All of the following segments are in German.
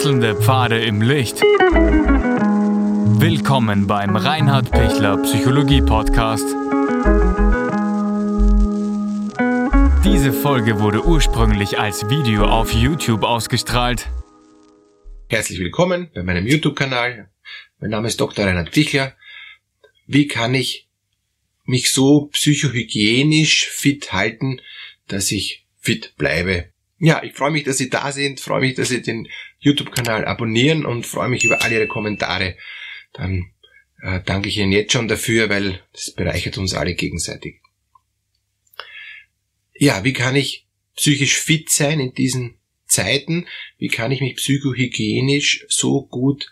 Wechselnde Pfade im Licht. Willkommen beim Reinhard Pichler Psychologie Podcast. Diese Folge wurde ursprünglich als Video auf YouTube ausgestrahlt. Herzlich willkommen bei meinem YouTube-Kanal. Mein Name ist Dr. Reinhard Pichler. Wie kann ich mich so psychohygienisch fit halten, dass ich fit bleibe? Ja, ich freue mich, dass Sie da sind, freue mich, dass Sie den YouTube-Kanal abonnieren und freue mich über all Ihre Kommentare. Dann äh, danke ich Ihnen jetzt schon dafür, weil das bereichert uns alle gegenseitig. Ja, wie kann ich psychisch fit sein in diesen Zeiten? Wie kann ich mich psychohygienisch so gut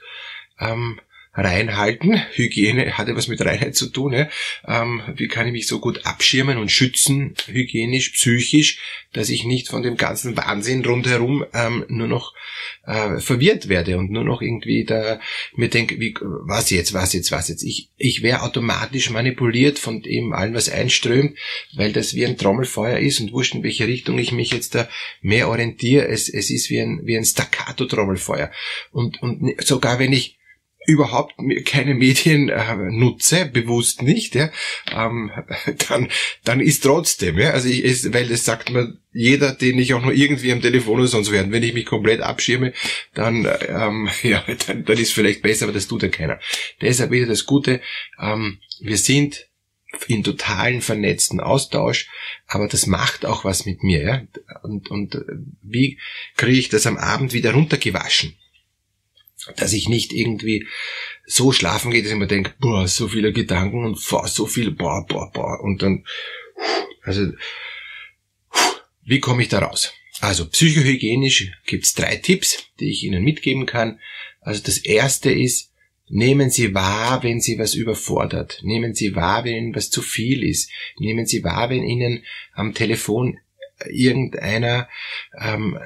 ähm, reinhalten. Hygiene hat ja was mit Reinheit zu tun. Ja? Ähm, wie kann ich mich so gut abschirmen und schützen, hygienisch, psychisch, dass ich nicht von dem ganzen Wahnsinn rundherum ähm, nur noch äh, verwirrt werde und nur noch irgendwie da mir denke, wie, was jetzt, was jetzt, was jetzt. Ich, ich wäre automatisch manipuliert von dem allen, was einströmt, weil das wie ein Trommelfeuer ist und wurscht in welche Richtung ich mich jetzt da mehr orientiere. Es, es ist wie ein, wie ein Staccato-Trommelfeuer. Und, und sogar wenn ich überhaupt keine Medien äh, nutze, bewusst nicht, ja, ähm, dann, dann ist trotzdem, ja, also ich, ist, weil das sagt mir jeder, den ich auch nur irgendwie am Telefon oder sonst werden, wenn ich mich komplett abschirme, dann, ähm, ja, dann, dann ist vielleicht besser, aber das tut ja keiner. Deshalb wieder das Gute, ähm, wir sind in totalen vernetzten Austausch, aber das macht auch was mit mir, ja, und, und äh, wie kriege ich das am Abend wieder runtergewaschen? Dass ich nicht irgendwie so schlafen gehe, dass ich mir denke, boah, so viele Gedanken und boah, so viel, boah, boah, boah, und dann, also, wie komme ich da raus? Also psychohygienisch gibt's drei Tipps, die ich Ihnen mitgeben kann. Also das erste ist, nehmen Sie wahr, wenn Sie was überfordert. Nehmen Sie wahr, wenn Ihnen was zu viel ist. Nehmen Sie wahr, wenn Ihnen am Telefon irgendeiner ähm,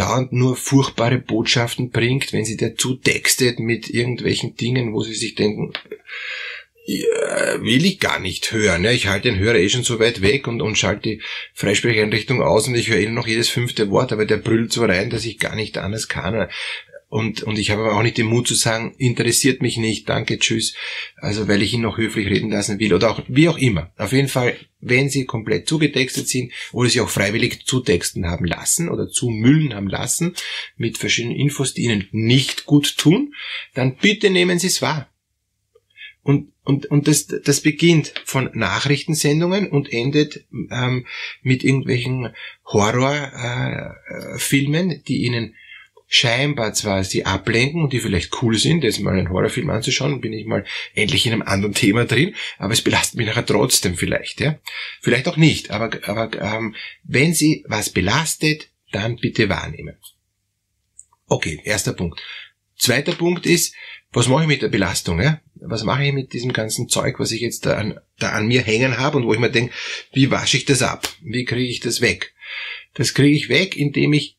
dauernd nur furchtbare Botschaften bringt, wenn sie dazu textet mit irgendwelchen Dingen, wo sie sich denken, ja, will ich gar nicht hören. Ich halte den Hörer eh schon so weit weg und, und schalte die Freisprecheinrichtung aus und ich höre eh noch jedes fünfte Wort, aber der brüllt so rein, dass ich gar nicht anders kann. Und, und ich habe aber auch nicht den Mut zu sagen, interessiert mich nicht, danke, tschüss. Also weil ich ihn noch höflich reden lassen will oder auch wie auch immer. Auf jeden Fall, wenn Sie komplett zugetextet sind oder Sie auch freiwillig zutexten haben lassen oder zumüllen haben lassen mit verschiedenen Infos, die Ihnen nicht gut tun, dann bitte nehmen Sie es wahr. Und, und, und das, das beginnt von Nachrichtensendungen und endet ähm, mit irgendwelchen Horrorfilmen, äh, die Ihnen scheinbar zwar sie ablenken und die vielleicht cool sind, jetzt mal einen Horrorfilm anzuschauen, bin ich mal endlich in einem anderen Thema drin, aber es belastet mich nachher trotzdem vielleicht, ja. Vielleicht auch nicht, aber, aber ähm, wenn sie was belastet, dann bitte wahrnehmen. Okay, erster Punkt. Zweiter Punkt ist, was mache ich mit der Belastung? Ja? Was mache ich mit diesem ganzen Zeug, was ich jetzt da an, da an mir hängen habe und wo ich mir denke, wie wasche ich das ab? Wie kriege ich das weg? Das kriege ich weg, indem ich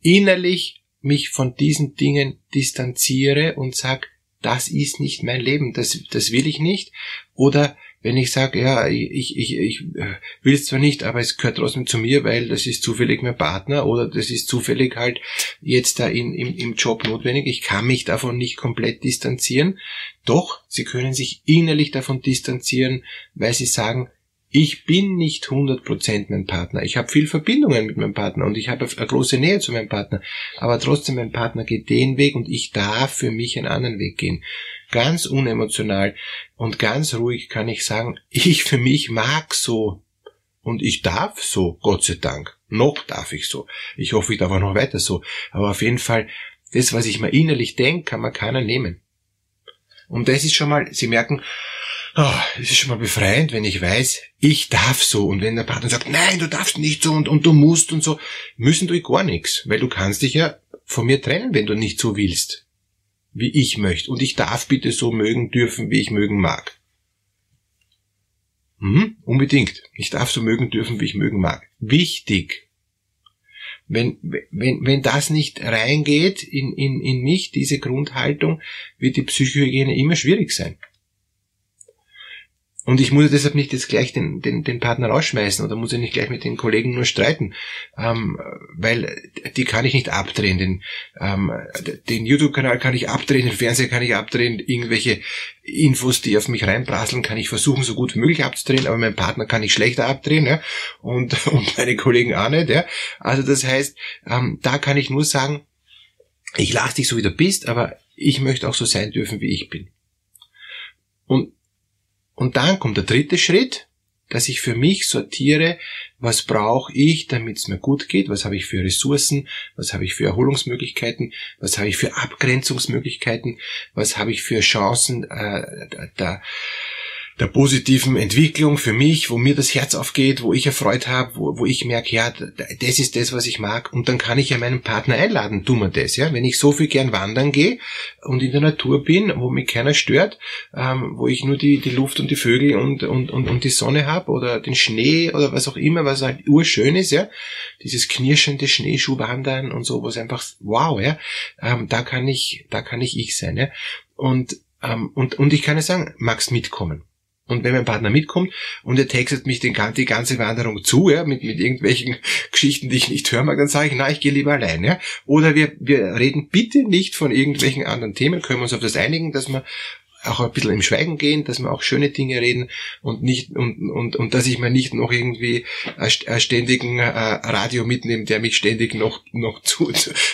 innerlich mich von diesen Dingen distanziere und sag, das ist nicht mein Leben, das, das will ich nicht. Oder wenn ich sage, ja, ich, ich, ich äh, will es zwar nicht, aber es gehört trotzdem zu mir, weil das ist zufällig mein Partner oder das ist zufällig halt jetzt da in, im, im Job notwendig. Ich kann mich davon nicht komplett distanzieren. Doch, Sie können sich innerlich davon distanzieren, weil Sie sagen, ich bin nicht 100% mein Partner. Ich habe viel Verbindungen mit meinem Partner und ich habe eine große Nähe zu meinem Partner. Aber trotzdem, mein Partner geht den Weg und ich darf für mich einen anderen Weg gehen. Ganz unemotional und ganz ruhig kann ich sagen, ich für mich mag so. Und ich darf so, Gott sei Dank. Noch darf ich so. Ich hoffe, ich darf auch noch weiter so. Aber auf jeden Fall, das, was ich mir innerlich denke, kann man keiner nehmen. Und das ist schon mal, Sie merken, oh, es ist schon mal befreiend, wenn ich weiß, ich darf so. Und wenn der Partner sagt, nein, du darfst nicht so und, und du musst und so, müssen du gar nichts. Weil du kannst dich ja von mir trennen, wenn du nicht so willst, wie ich möchte. Und ich darf bitte so mögen dürfen, wie ich mögen mag. Hm, unbedingt. Ich darf so mögen dürfen, wie ich mögen mag. Wichtig. Wenn, wenn, wenn das nicht reingeht in, in, in mich, diese Grundhaltung, wird die Psychohygiene immer schwierig sein. Und ich muss deshalb nicht jetzt gleich den, den, den Partner rausschmeißen oder muss ich nicht gleich mit den Kollegen nur streiten, ähm, weil die kann ich nicht abdrehen. Den, ähm, den YouTube-Kanal kann ich abdrehen, den Fernseher kann ich abdrehen, irgendwelche Infos, die auf mich reinprasseln, kann ich versuchen, so gut wie möglich abzudrehen, aber meinen Partner kann ich schlechter abdrehen ja? und, und meine Kollegen auch nicht. Ja? Also das heißt, ähm, da kann ich nur sagen, ich lasse dich so wie du bist, aber ich möchte auch so sein dürfen, wie ich bin. Und und dann kommt der dritte Schritt, dass ich für mich sortiere, was brauche ich, damit es mir gut geht, was habe ich für Ressourcen, was habe ich für Erholungsmöglichkeiten, was habe ich für Abgrenzungsmöglichkeiten, was habe ich für Chancen äh, da, der positiven Entwicklung für mich, wo mir das Herz aufgeht, wo ich erfreut habe, wo, wo ich merke, ja, das ist das, was ich mag. Und dann kann ich ja meinen Partner einladen, tun wir das, ja. Wenn ich so viel gern wandern gehe und in der Natur bin, wo mich keiner stört, ähm, wo ich nur die, die Luft und die Vögel und, und, und, und die Sonne habe oder den Schnee oder was auch immer, was halt urschön ist, ja. Dieses knirschende Schneeschuhwandern und so, was einfach, wow, ja. Ähm, da kann ich, da kann ich ich sein, ja. Und, ähm, und, und ich kann ja sagen, magst mitkommen? Und wenn mein Partner mitkommt und er textet mich den, die ganze Wanderung zu, ja, mit, mit irgendwelchen Geschichten, die ich nicht hören mag, dann sage ich, na, ich gehe lieber allein. Ja. Oder wir, wir reden bitte nicht von irgendwelchen anderen Themen, können wir uns auf das einigen, dass wir auch ein bisschen im Schweigen gehen, dass wir auch schöne Dinge reden und nicht und und und dass ich mir nicht noch irgendwie einen ständigen äh, Radio mitnehme, der mich ständig noch noch zu,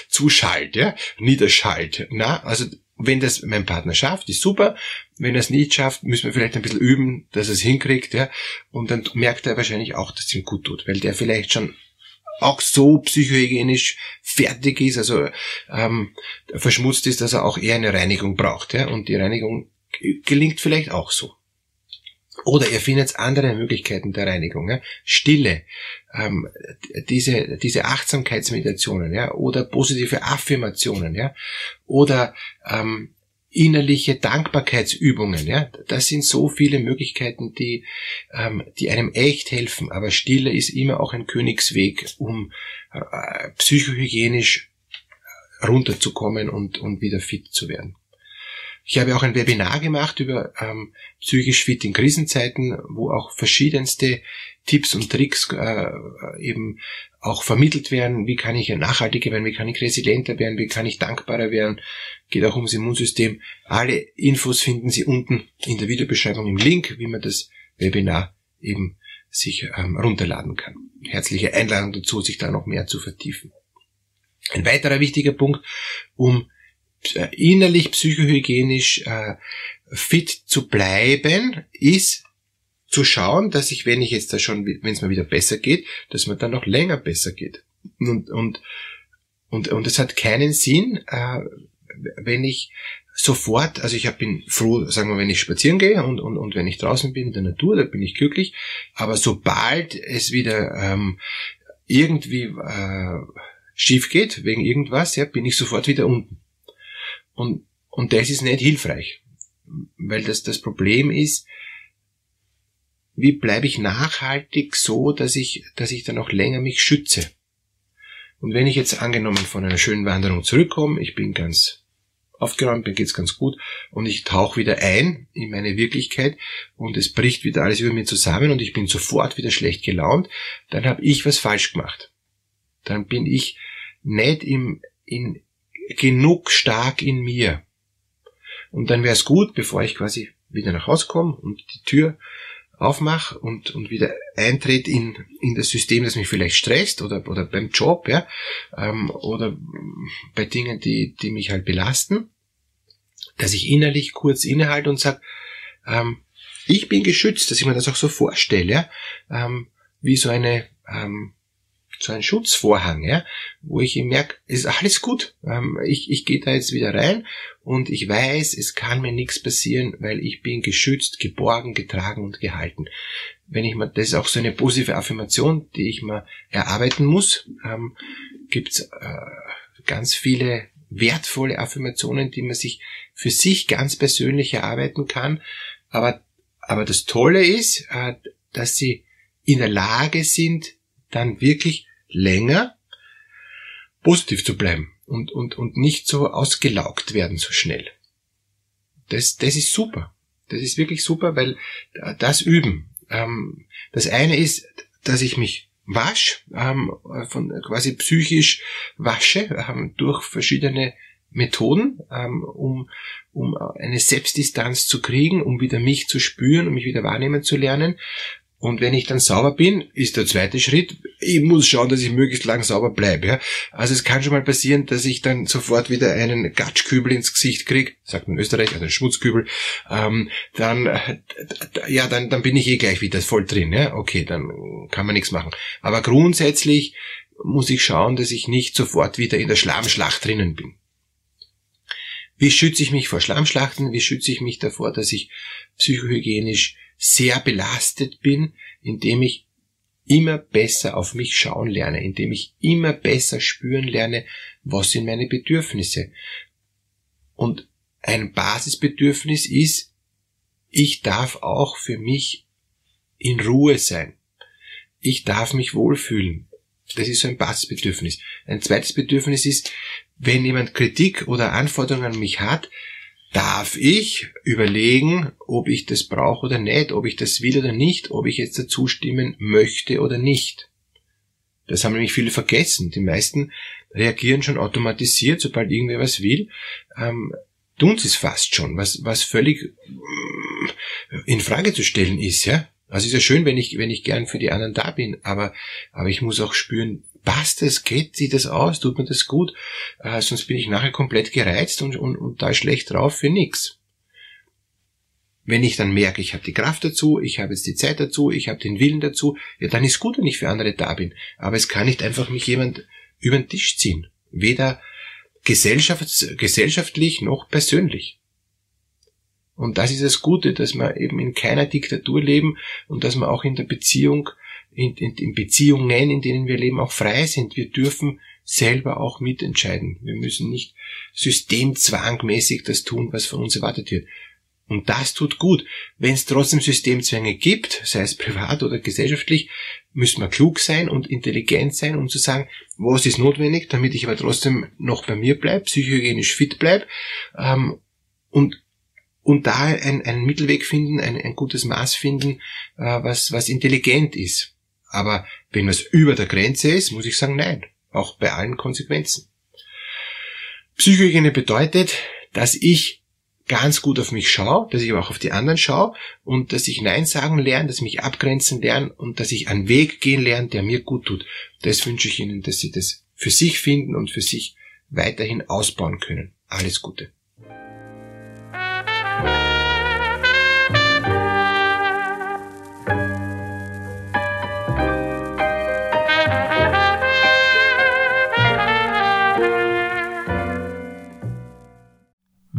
zu ja, niederschallt. Na, also wenn das mein Partner schafft, ist super. Wenn er es nicht schafft, müssen wir vielleicht ein bisschen üben, dass er es hinkriegt, ja. Und dann merkt er wahrscheinlich auch, dass es ihm gut tut, weil der vielleicht schon auch so psychohygienisch fertig ist, also ähm, verschmutzt ist, dass er auch eher eine Reinigung braucht, ja. Und die Reinigung gelingt vielleicht auch so. Oder ihr findet andere Möglichkeiten der Reinigung. Ja? Stille, ähm, diese, diese Achtsamkeitsmeditationen, ja, oder positive Affirmationen, ja, oder ähm, innerliche Dankbarkeitsübungen, ja, das sind so viele Möglichkeiten, die, ähm, die einem echt helfen. Aber Stille ist immer auch ein Königsweg, um äh, psychohygienisch runterzukommen und, und wieder fit zu werden. Ich habe auch ein Webinar gemacht über ähm, psychisch fit in Krisenzeiten, wo auch verschiedenste Tipps und Tricks äh, eben auch vermittelt werden. Wie kann ich nachhaltiger werden? Wie kann ich resilienter werden? Wie kann ich dankbarer werden? Geht auch ums Immunsystem. Alle Infos finden Sie unten in der Videobeschreibung im Link, wie man das Webinar eben sich ähm, runterladen kann. Herzliche Einladung dazu, sich da noch mehr zu vertiefen. Ein weiterer wichtiger Punkt, um innerlich psychohygienisch äh, fit zu bleiben, ist zu schauen, dass ich, wenn ich jetzt da schon, wenn es mir wieder besser geht, dass mir dann noch länger besser geht. Und, und, und, und es hat keinen Sinn, äh, wenn ich sofort, also ich bin froh, sagen wir, wenn ich spazieren gehe und, und, und wenn ich draußen bin in der Natur, da bin ich glücklich, aber sobald es wieder ähm, irgendwie äh, schief geht, wegen irgendwas, ja, bin ich sofort wieder unten. Und, und das ist nicht hilfreich. Weil das das Problem ist, wie bleibe ich nachhaltig so, dass ich, dass ich dann auch länger mich schütze. Und wenn ich jetzt angenommen von einer schönen Wanderung zurückkomme, ich bin ganz aufgeräumt, mir geht's ganz gut und ich tauche wieder ein in meine Wirklichkeit und es bricht wieder alles über mir zusammen und ich bin sofort wieder schlecht gelaunt, dann habe ich was falsch gemacht. Dann bin ich nicht im, in, genug stark in mir. Und dann wäre es gut, bevor ich quasi wieder nach Hause komme und die Tür aufmache und, und wieder eintrete in, in das System, das mich vielleicht stresst oder, oder beim Job, ja, ähm, oder bei Dingen, die, die mich halt belasten, dass ich innerlich kurz innehalte und sage, ähm, ich bin geschützt, dass ich mir das auch so vorstelle, ja, ähm, wie so eine ähm, so ein Schutzvorhang, ja, wo ich merke, ist alles gut. Ähm, ich, ich gehe da jetzt wieder rein und ich weiß, es kann mir nichts passieren, weil ich bin geschützt, geborgen, getragen und gehalten. Wenn ich mir, das ist auch so eine positive Affirmation, die ich mir erarbeiten muss, ähm, gibt's äh, ganz viele wertvolle Affirmationen, die man sich für sich ganz persönlich erarbeiten kann. Aber, aber das Tolle ist, äh, dass sie in der Lage sind, dann wirklich länger positiv zu bleiben und, und, und nicht so ausgelaugt werden so schnell. Das, das ist super. Das ist wirklich super, weil das üben. Ähm, das eine ist, dass ich mich wasch, ähm, von quasi psychisch wasche ähm, durch verschiedene Methoden, ähm, um, um eine Selbstdistanz zu kriegen, um wieder mich zu spüren, um mich wieder wahrnehmen zu lernen. Und wenn ich dann sauber bin, ist der zweite Schritt, ich muss schauen, dass ich möglichst lang sauber bleibe. Ja? Also es kann schon mal passieren, dass ich dann sofort wieder einen Gatschkübel ins Gesicht kriege, sagt man in Österreich, also einen Schmutzkübel. Ähm, dann, ja, dann, dann bin ich eh gleich wieder voll drin. Ja? Okay, dann kann man nichts machen. Aber grundsätzlich muss ich schauen, dass ich nicht sofort wieder in der Schlammschlacht drinnen bin. Wie schütze ich mich vor Schlammschlachten? Wie schütze ich mich davor, dass ich psychohygienisch sehr belastet bin, indem ich immer besser auf mich schauen lerne, indem ich immer besser spüren lerne, was sind meine Bedürfnisse. Und ein Basisbedürfnis ist, ich darf auch für mich in Ruhe sein. Ich darf mich wohlfühlen. Das ist so ein Basisbedürfnis. Ein zweites Bedürfnis ist, wenn jemand Kritik oder Anforderungen an mich hat, darf ich überlegen, ob ich das brauche oder nicht, ob ich das will oder nicht, ob ich jetzt dazu stimmen möchte oder nicht. Das haben nämlich viele vergessen. Die meisten reagieren schon automatisiert, sobald irgendwer was will. Ähm, tun sie es fast schon, was, was völlig äh, in Frage zu stellen ist, ja. Also ist ja schön, wenn ich, wenn ich gern für die anderen da bin, aber, aber ich muss auch spüren, passt es, geht, sieht das aus, tut mir das gut, äh, sonst bin ich nachher komplett gereizt und, und, und da schlecht drauf für nix. Wenn ich dann merke, ich habe die Kraft dazu, ich habe jetzt die Zeit dazu, ich habe den Willen dazu, ja, dann ist gut, wenn ich für andere da bin. Aber es kann nicht einfach mich jemand über den Tisch ziehen. Weder gesellschafts gesellschaftlich noch persönlich. Und das ist das Gute, dass wir eben in keiner Diktatur leben und dass wir auch in der Beziehung in, in, in Beziehungen, in denen wir leben, auch frei sind. Wir dürfen selber auch mitentscheiden. Wir müssen nicht systemzwangmäßig das tun, was von uns erwartet wird. Und das tut gut. Wenn es trotzdem Systemzwänge gibt, sei es privat oder gesellschaftlich, müssen wir klug sein und intelligent sein, um zu sagen, was ist notwendig, damit ich aber trotzdem noch bei mir bleibe, psychohygienisch fit bleibe ähm, und und da einen, einen Mittelweg finden, ein, ein gutes Maß finden, äh, was, was intelligent ist. Aber wenn was über der Grenze ist, muss ich sagen nein. Auch bei allen Konsequenzen. Psychohygiene bedeutet, dass ich ganz gut auf mich schaue, dass ich aber auch auf die anderen schaue und dass ich Nein sagen lerne, dass ich mich abgrenzen lerne und dass ich einen Weg gehen lerne, der mir gut tut. Das wünsche ich Ihnen, dass Sie das für sich finden und für sich weiterhin ausbauen können. Alles Gute.